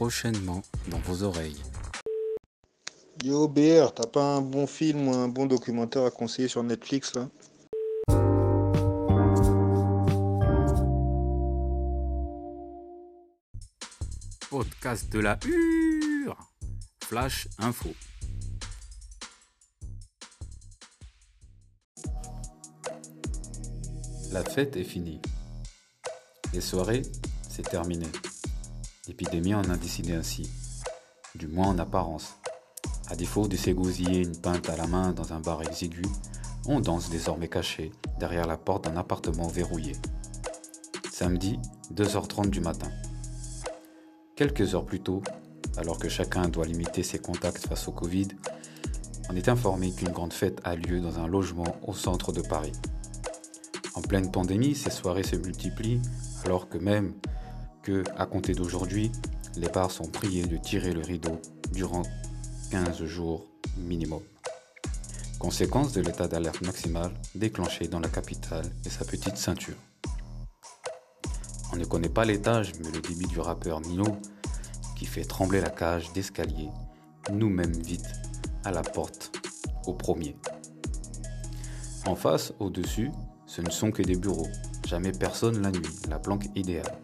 prochainement dans vos oreilles. Yo BR, t'as pas un bon film ou un bon documentaire à conseiller sur Netflix là? Podcast de la Hure Flash Info. La fête est finie. Les soirées, c'est terminé. L'épidémie en a décidé ainsi, du moins en apparence. À défaut de s'égousiller une pinte à la main dans un bar exigu, on danse désormais caché derrière la porte d'un appartement verrouillé. Samedi, 2h30 du matin. Quelques heures plus tôt, alors que chacun doit limiter ses contacts face au Covid, on est informé qu'une grande fête a lieu dans un logement au centre de Paris. En pleine pandémie, ces soirées se multiplient alors que même que, à compter d'aujourd'hui, les bars sont priés de tirer le rideau durant 15 jours minimum. Conséquence de l'état d'alerte maximal déclenché dans la capitale et sa petite ceinture. On ne connaît pas l'étage, mais le débit du rappeur Nino, qui fait trembler la cage d'escalier, nous mêmes vite à la porte, au premier. En face, au-dessus, ce ne sont que des bureaux, jamais personne la nuit, la planque idéale.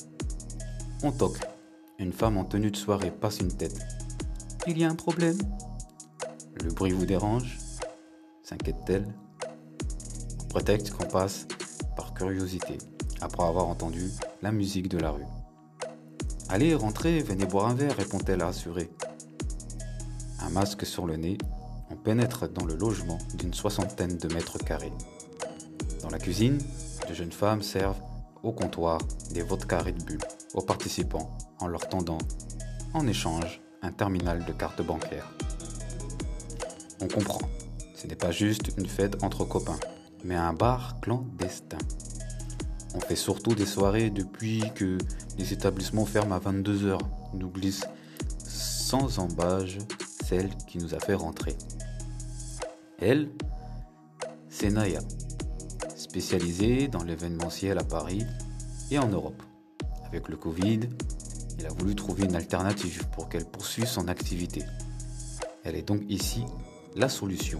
On toque. Une femme en tenue de soirée passe une tête. Il y a un problème Le bruit vous dérange? S'inquiète-t-elle? On prétexte qu'on passe par curiosité, après avoir entendu la musique de la rue. Allez, rentrez, venez boire un verre, répond-elle rassurée. Un masque sur le nez, on pénètre dans le logement d'une soixantaine de mètres carrés. Dans la cuisine, de jeunes femmes servent au comptoir des vodka Red Bull aux participants en leur tendant, en échange, un terminal de carte bancaire. On comprend, ce n'est pas juste une fête entre copains, mais un bar clandestin. On fait surtout des soirées depuis que les établissements ferment à 22h, nous glisse sans embâge celle qui nous a fait rentrer. Elle, c'est Naya, spécialisée dans l'événementiel à Paris et en Europe. Avec le Covid, il a voulu trouver une alternative pour qu'elle poursuive son activité. Elle est donc ici la solution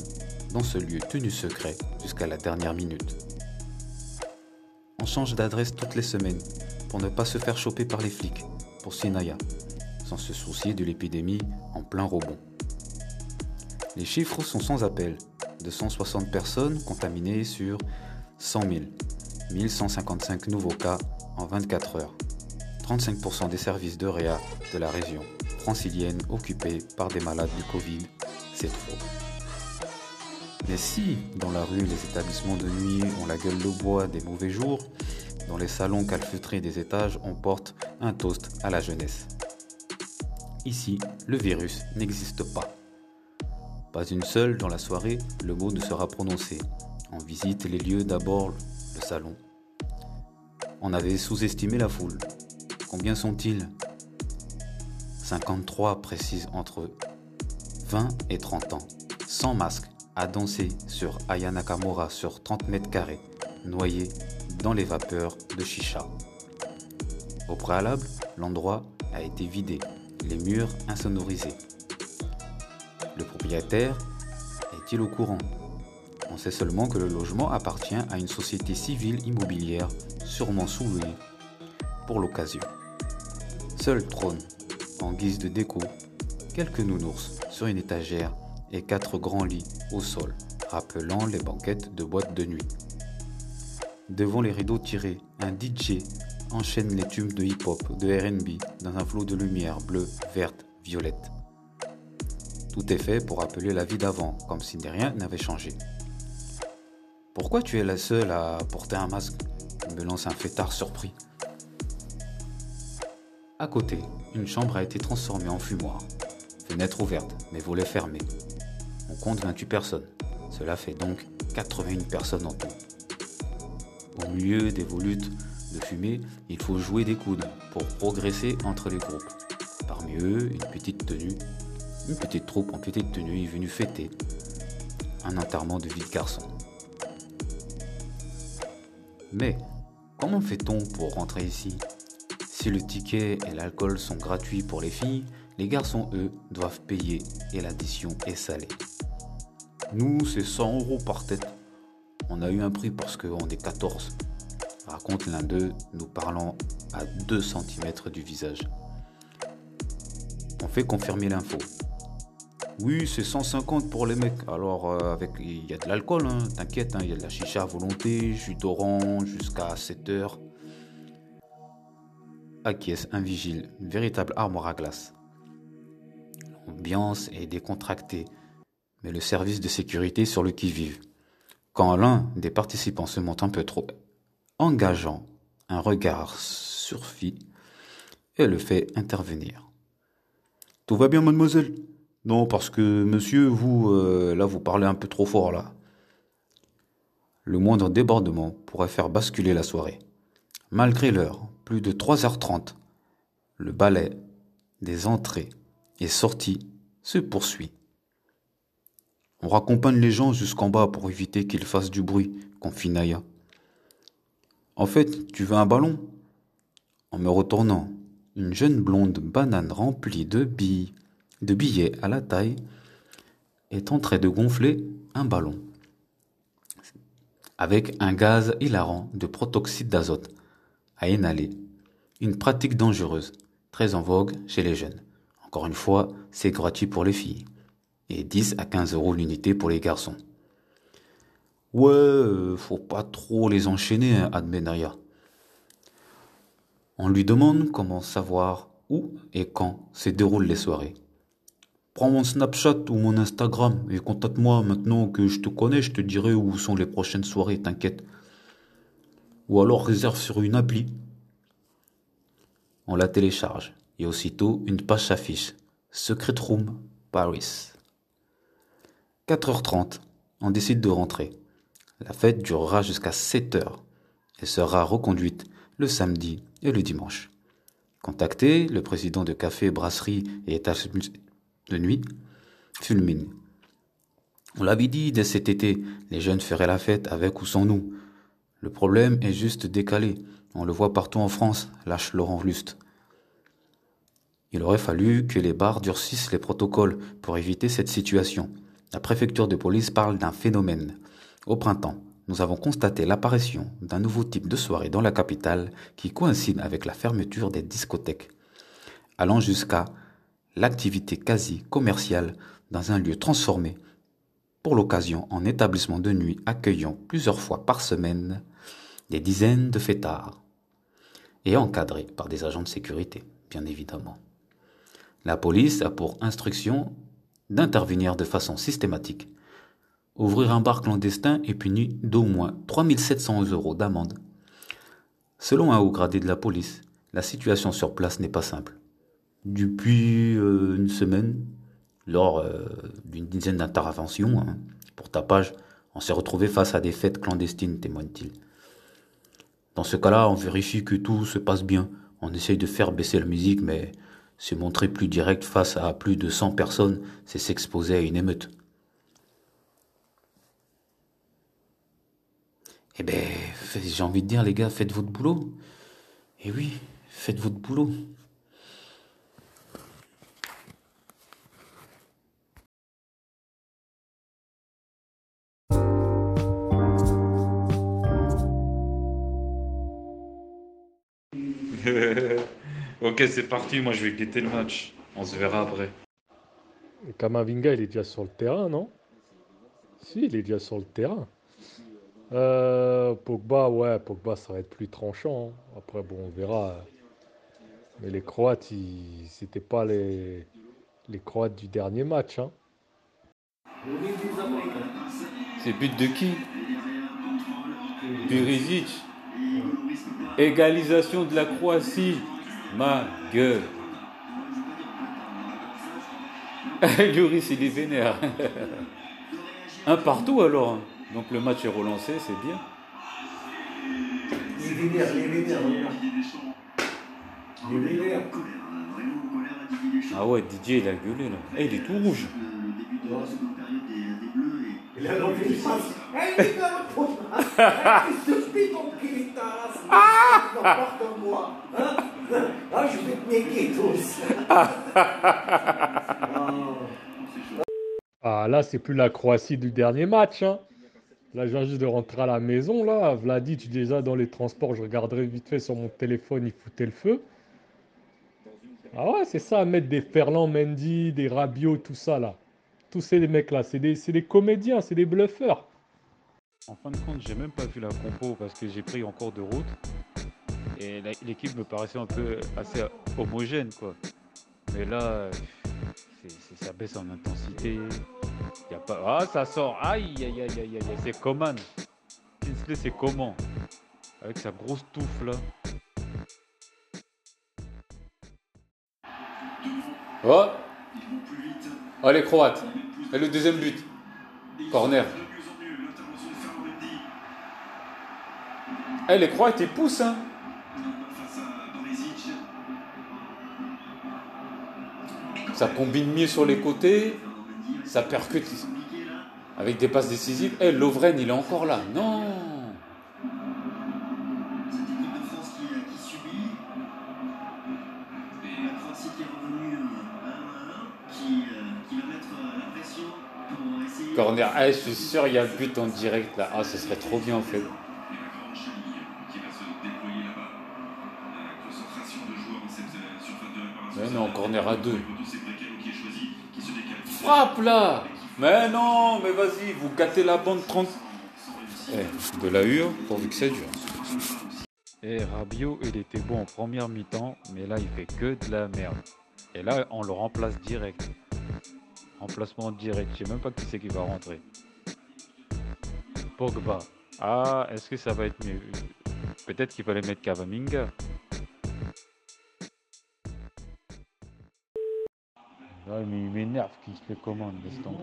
dans ce lieu tenu secret jusqu'à la dernière minute. On change d'adresse toutes les semaines pour ne pas se faire choper par les flics, pour Sinaya, sans se soucier de l'épidémie en plein rebond. Les chiffres sont sans appel. 260 personnes contaminées sur 100 000. 1155 nouveaux cas en 24 heures. 35% des services de réa de la région francilienne occupés par des malades du Covid, c'est trop. Mais si, dans la rue, les établissements de nuit ont la gueule de bois des mauvais jours, dans les salons calfeutrés des étages, on porte un toast à la jeunesse. Ici, le virus n'existe pas. Pas une seule dans la soirée, le mot ne sera prononcé. On visite les lieux d'abord, le salon. On avait sous-estimé la foule. Combien sont-ils? 53 précise entre 20 et 30 ans, sans masque, à danser sur Aya Nakamura sur 30 mètres carrés, noyé dans les vapeurs de chicha. Au préalable, l'endroit a été vidé, les murs insonorisés. Le propriétaire est-il au courant? On sait seulement que le logement appartient à une société civile immobilière sûrement sous-louée pour l'occasion. Seul trône, en guise de déco, quelques nounours sur une étagère et quatre grands lits au sol, rappelant les banquettes de boîtes de nuit. Devant les rideaux tirés, un DJ enchaîne les tubes de hip-hop, de RB, dans un flot de lumière bleue, verte, violette. Tout est fait pour rappeler la vie d'avant, comme si rien n'avait changé. Pourquoi tu es la seule à porter un masque? me lance un fêtard surpris. À côté, une chambre a été transformée en fumoir. Fenêtre ouverte, mais volet fermé. On compte 28 personnes. Cela fait donc 81 personnes en tout. Au milieu des volutes de fumée, il faut jouer des coudes pour progresser entre les groupes. Parmi eux, une petite tenue, une petite troupe en petite tenue est venue fêter un enterrement de vie de garçon. Mais Comment fait-on pour rentrer ici? Si le ticket et l'alcool sont gratuits pour les filles, les garçons, eux, doivent payer et l'addition est salée. Nous, c'est 100 euros par tête. On a eu un prix parce qu'on est 14. Raconte l'un d'eux, nous parlant à 2 cm du visage. On fait confirmer l'info. Oui, c'est 150 pour les mecs. Alors, euh, avec il y a de l'alcool, hein, t'inquiète, hein, il y a de la chicha à volonté, jus d'orange jusqu'à 7 heures. Acquiesce un vigile, une véritable armoire à glace. L'ambiance est décontractée, mais le service de sécurité sur le qui-vive. Quand l'un des participants se montre un peu trop engageant, un regard surfit et le fait intervenir. Tout va bien, mademoiselle? Non, parce que monsieur, vous, euh, là, vous parlez un peu trop fort, là. Le moindre débordement pourrait faire basculer la soirée. Malgré l'heure, plus de 3h30, le balai des entrées et sorties se poursuit. On raccompagne les gens jusqu'en bas pour éviter qu'ils fassent du bruit, confie Naya. En fait, tu veux un ballon? En me retournant, une jeune blonde banane remplie de billes de billets à la taille est en train de gonfler un ballon avec un gaz hilarant de protoxyde d'azote à inhaler. Une pratique dangereuse, très en vogue chez les jeunes. Encore une fois, c'est gratuit pour les filles et 10 à 15 euros l'unité pour les garçons. Ouais, euh, faut pas trop les enchaîner, hein, admet Naya. On lui demande comment savoir où et quand se déroulent les soirées. Prends mon Snapchat ou mon Instagram et contacte-moi maintenant que je te connais, je te dirai où sont les prochaines soirées, t'inquiète. Ou alors réserve sur une appli. On la télécharge et aussitôt une page s'affiche. Secret Room Paris. 4h30, on décide de rentrer. La fête durera jusqu'à 7h et sera reconduite le samedi et le dimanche. Contacté, le président de café, brasserie et étage de nuit fulmine. On l'avait dit dès cet été, les jeunes feraient la fête avec ou sans nous. Le problème est juste décalé. On le voit partout en France, lâche Laurent Luste. Il aurait fallu que les bars durcissent les protocoles pour éviter cette situation. La préfecture de police parle d'un phénomène. Au printemps, nous avons constaté l'apparition d'un nouveau type de soirée dans la capitale qui coïncide avec la fermeture des discothèques, allant jusqu'à l'activité quasi commerciale dans un lieu transformé pour l'occasion en établissement de nuit accueillant plusieurs fois par semaine des dizaines de fêtards et encadré par des agents de sécurité, bien évidemment. La police a pour instruction d'intervenir de façon systématique. Ouvrir un bar clandestin est puni d'au moins 3700 euros d'amende. Selon un haut gradé de la police, la situation sur place n'est pas simple depuis euh, une semaine, lors euh, d'une dizaine d'interventions hein, pour tapage, on s'est retrouvé face à des fêtes clandestines, témoigne-t-il. Dans ce cas-là, on vérifie que tout se passe bien. On essaye de faire baisser la musique, mais se montrer plus direct face à plus de 100 personnes, c'est s'exposer à une émeute. Eh ben, j'ai envie de dire, les gars, faites votre boulot. Eh oui, faites votre boulot. Ok, c'est parti. Moi, je vais quitter le match. On se verra après. Kamavinga, il est déjà sur le terrain, non? Si, il est déjà sur le terrain. Euh, Pogba, ouais, Pogba, ça va être plus tranchant. Hein. Après, bon, on verra. Mais les Croates, c'était pas les, les Croates du dernier match. Hein. C'est but de qui? Perisic Égalisation de la Croatie. Ma gueule. Lloris, il est vénère. Un partout alors. Donc le match est relancé, c'est bien. Il est vénère, il est vénère. Il est vénère. Ah ouais, Didier, il a gueulé là. Eh, il est tout rouge. Il a l'envie de Eh, il a l'envie de Ah! moi Hein Ah, je vais te niquer tous. Ah, là, c'est plus la Croatie du dernier match. hein. Là, je viens juste de rentrer à la maison. Là, Vladi, tu es déjà dans les transports. Je regarderai vite fait sur mon téléphone. Il foutait le feu. Ah ouais, c'est ça, mettre des Ferland Mendy, des Rabiot, tout ça là. Tous ces mecs-là, c'est des, c'est des comédiens, c'est des bluffeurs. En fin de compte, j'ai même pas vu la compo parce que j'ai pris en cours de route. Et l'équipe me paraissait un peu assez homogène, quoi. Mais là, ça baisse en intensité. Y a pas... Ah, ça sort. Aïe, aïe, aïe, aïe, aïe, aïe. C'est Coman. Kinsley, c'est comment Avec sa grosse touffe, là. Oh Oh, les Croates. Et le deuxième but. Corner. Eh, les Croates, ils poussent, hein. Ça combine mieux sur les côtés. Ça percute. Avec des passes décisives. Eh, Lovren, il est encore là. Non Cette équipe de France qui, qui subit. Et la Croatie qui est revenue à 1 qui, qui va mettre la pression pour essayer. Corner. Eh, je suis sûr, il y a but en direct, là. Ah, ce serait trop bien, en fait. Mais non, corner à deux. Frappe, là Mais non, mais vas-y, vous gâtez la bande 30. Eh, de la hure, pourvu que ça dure. Et Rabiot, il était bon en première mi-temps, mais là, il fait que de la merde. Et là, on le remplace direct. Remplacement direct. Je sais même pas qui c'est qui va rentrer. Pogba. Ah, est-ce que ça va être mieux? Peut-être qu'il fallait mettre Kavaminga. Mais il m'énerve qu'il se les commande, laisse tomber.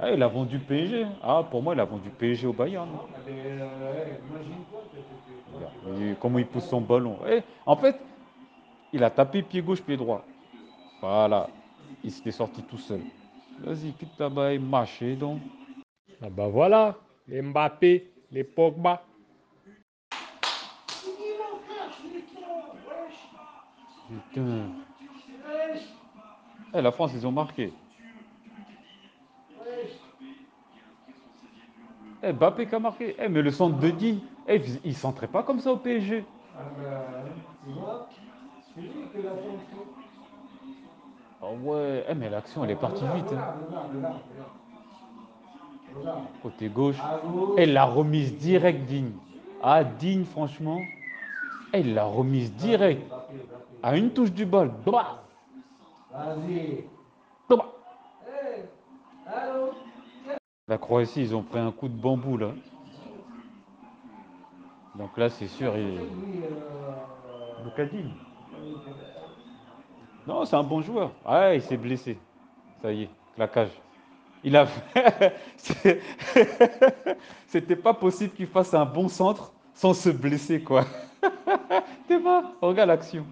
Ah, il a vendu PSG. Ah, pour moi, il a vendu PSG au Bayern. Et comment il pousse son ballon. Eh, en fait, il a tapé pied gauche, pied droit. Voilà. Il s'était sorti tout seul. Vas-y, quitte là-bas et marchez donc. Ah bah voilà, les Mbappé, les Pogba. Putain. Eh, la France, ils ont marqué. Eh, Mbappé qui a marqué. Eh, mais le centre de Digne, eh, il- il s'entrait pas comme ça au PSG. Ah ouais, mais l'action, elle est partie vite. hein. Côté gauche. Elle l'a remise direct, Digne. Ah, Digne, franchement. Elle l'a remise direct. À une touche du bol. Bah. Bah. La Croatie, ils ont pris un coup de bambou là. Donc là, c'est sûr, il. Non, c'est un bon joueur. Ah, il s'est blessé. Ça y est, claquage. Il a C'était pas possible qu'il fasse un bon centre sans se blesser, quoi. T'es pas Regarde l'action.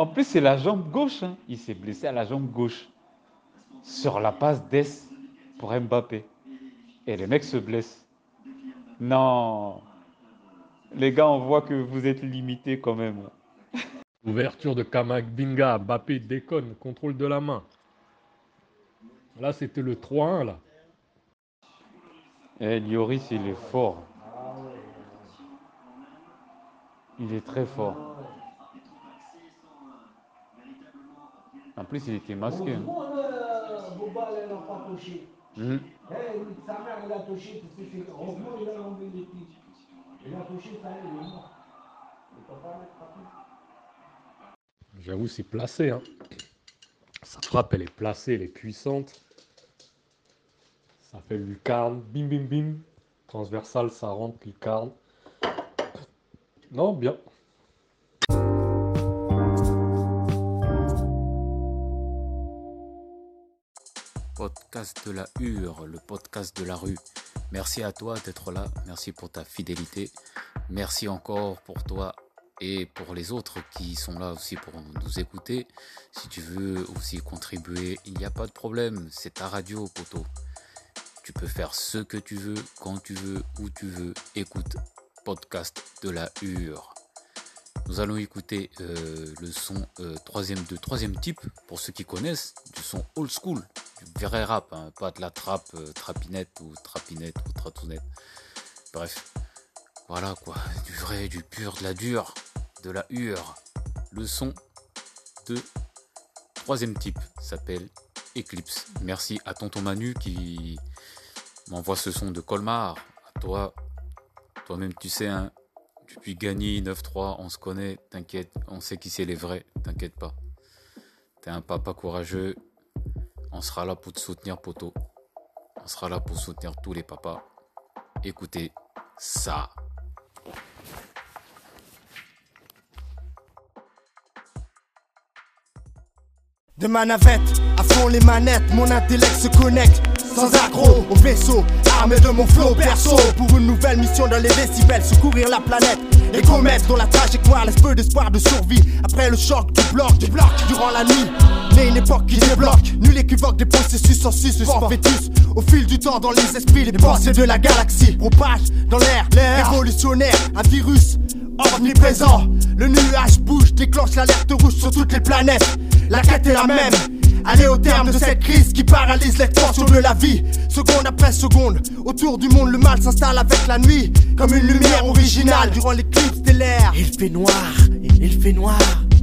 En plus, c'est la jambe gauche. hein. Il s'est blessé à la jambe gauche. Sur la passe d'Es pour Mbappé. Et les mecs se blessent. Non. Les gars, on voit que vous êtes limités quand même. Ouverture de Kamavinga, Mbappé déconne, contrôle de la main. Là, c'était le 3-1 là. Eh, Lloris, il est fort. Il est très fort. En plus, il était masqué. Boba, elle n'a pas touché. Eh, sa mère, elle a touché, parce que c'est heureusement il a enlevé les pieds. Il a touché, ça y est, il est mort. Il peut pas mettre à pied. J'avoue, c'est placé. Hein. Sa frappe, elle est placée, elle est puissante. Ça fait lucarne, bim bim bim. Transversal, ça rentre, lucarne. Non, bien. Podcast de la Hure, le podcast de la rue. Merci à toi d'être là. Merci pour ta fidélité. Merci encore pour toi et pour les autres qui sont là aussi pour nous écouter. Si tu veux aussi contribuer, il n'y a pas de problème. C'est ta radio, poteau. Tu peux faire ce que tu veux, quand tu veux, où tu veux. Écoute, podcast de la Hure. Nous allons écouter euh, le son euh, troisième, de troisième type, pour ceux qui connaissent, du son old school, vrai rap, hein, pas de la trappe, euh, trapinette ou trapinette ou tratounette. Bref, voilà quoi, du vrai, du pur, de la dure, de la hure. Le son de troisième type s'appelle Eclipse. Merci à Tonton Manu qui m'envoie ce son de Colmar. À toi, toi-même tu sais, hein, depuis gagné 9-3, on se connaît, t'inquiète, on sait qui c'est les vrais, t'inquiète pas. T'es un papa courageux, on sera là pour te soutenir, poteau. On sera là pour soutenir tous les papas. Écoutez ça. De ma navette, à fond les manettes, mon intellect se connecte. Sans accro au vaisseau, armé de mon flow perso. Pour une nouvelle mission dans les décibels, secourir la planète. Les comètes dont la trajectoire laisse peu d'espoir de survie. Après le choc du bloc, du bloc, durant la nuit. Né une époque qui débloque, nul équivoque des processus en sus, fœtus. Au fil du temps, dans les esprits, les pensées de la galaxie propage dans l'air, révolutionnaire, un virus omniprésent. Le nuage bouge, déclenche l'alerte rouge sur toutes les planètes. La quête est la même. Aller au terme de cette crise qui paralyse l'expansion de la vie. Seconde après seconde, autour du monde, le mal s'installe avec la nuit. Comme une lumière originale durant l'éclipse stellaire. Il fait noir, il fait noir.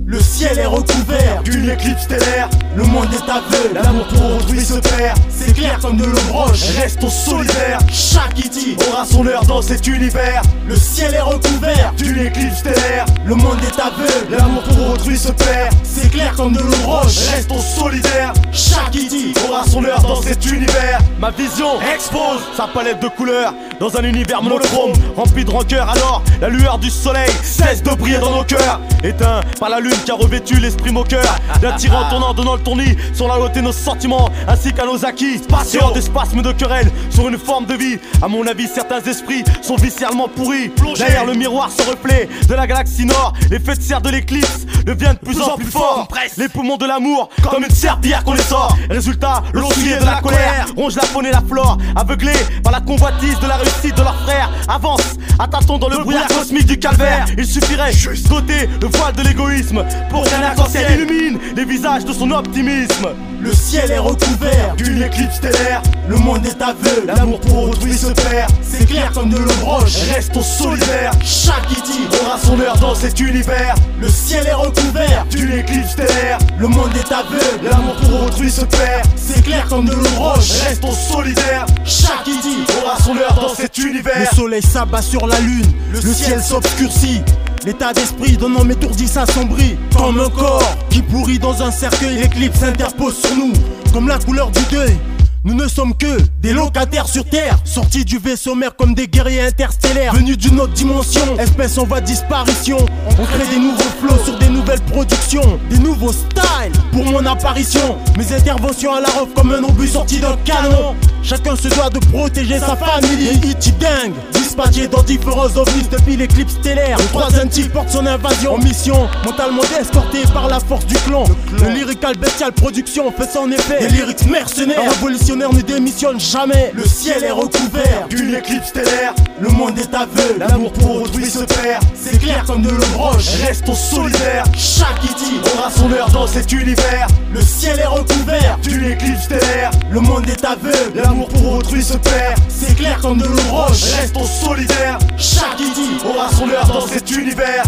Le ciel est recouvert d'une éclipse stellaire. Le monde est aveugle, l'amour pour autrui se perd. C'est clair comme de l'eau broche, restons solidaires. Chaque iti aura son heure dans cet univers. Le ciel est recouvert d'une éclipse stellaire. Le monde est aveugle, l'amour pour autrui se perd. C'est clair comme de l'eau broche, restons solidaires. Chaque iti aura son heure dans cet univers. Ma vision expose sa palette de couleurs dans un univers monochrome rempli de rancœur. Alors, la lueur du soleil cesse de briller dans nos cœurs. Éteint par la lune qui a revêtu l'esprit moqueur d'un tyran tournant, donnant le tournis sur la et nos sentiments ainsi qu'à nos acquis. Passion des spasmes de querelle sur une forme de vie. À mon avis, certains esprits sont viscéralement pourris. Derrière le miroir, ce reflet de la galaxie nord, l'effet de serre de l'éclipse devient de plus en plus fort. Les poumons de l'amour, comme une serpillière qu'on les sort. Résultat, le soulier de la colère ronge la faune et la flore, aveuglés par la convoitise de la réussite de leurs frères. Avance, à tâtons dans le brouillard cosmique du calvaire. Il suffirait d'ôter le voile de l'égoïsme pour qu'un arc-en-ciel illumine les visages de son optimisme. Le ciel est recouvert d'une éclipse stellaire. Le monde est aveugle, l'amour pour autrui se perd. C'est clair comme de l'eau broche, restons solidaires. Chaque iti aura son heure dans cet univers. Le ciel est recouvert d'une éclipse stellaire. Le monde est aveugle, l'amour pour autrui se perd. C'est clair comme de l'eau broche, restons solidaires. Chaque iti aura son heure dans cet univers. Le soleil s'abat sur la lune, le, ciel s'obscurcit. L'état d'esprit d'un homme étourdi s'assombrit Comme un corps qui pourrit dans un cercueil L'éclipse s'interpose sur nous Comme la couleur du deuil nous ne sommes que des locataires sur Terre, sortis du vaisseau mère comme des guerriers interstellaires, venus d'une autre dimension, espèce en voie de disparition. On crée des nouveaux flots sur des nouvelles productions, des nouveaux styles pour mon apparition. Mes interventions à la ref comme un obus sorti d'un canon. Chacun se doit de protéger sa famille. Et dingue, dispatché dans différents ovnis depuis l'éclipse stellaire. Le troisième type porte son invasion en mission, mentalement escorté par la force du clan. Le lyrical bestial production fait son effet. Des lyrics mercenaires, un révolutionnaire ne démissionne jamais. Le ciel est recouvert d'une éclipse stellaire. Le monde est aveugle, l'amour pour autrui se perd. C'est clair comme de l'eau broche, restons solidaires. Chaque iti aura son heure dans cet univers. Le ciel est recouvert d'une éclipse stellaire. Le monde est aveugle, l'amour pour autrui se perd. C'est clair comme de l'eau broche, restons solidaires. Chaque aura son heure dans cet univers.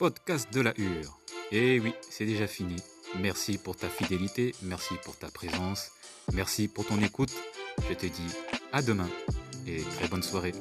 Podcast de la Hure. Et oui, c'est déjà fini. Merci pour ta fidélité, merci pour ta présence, merci pour ton écoute. Je te dis à demain et très bonne soirée.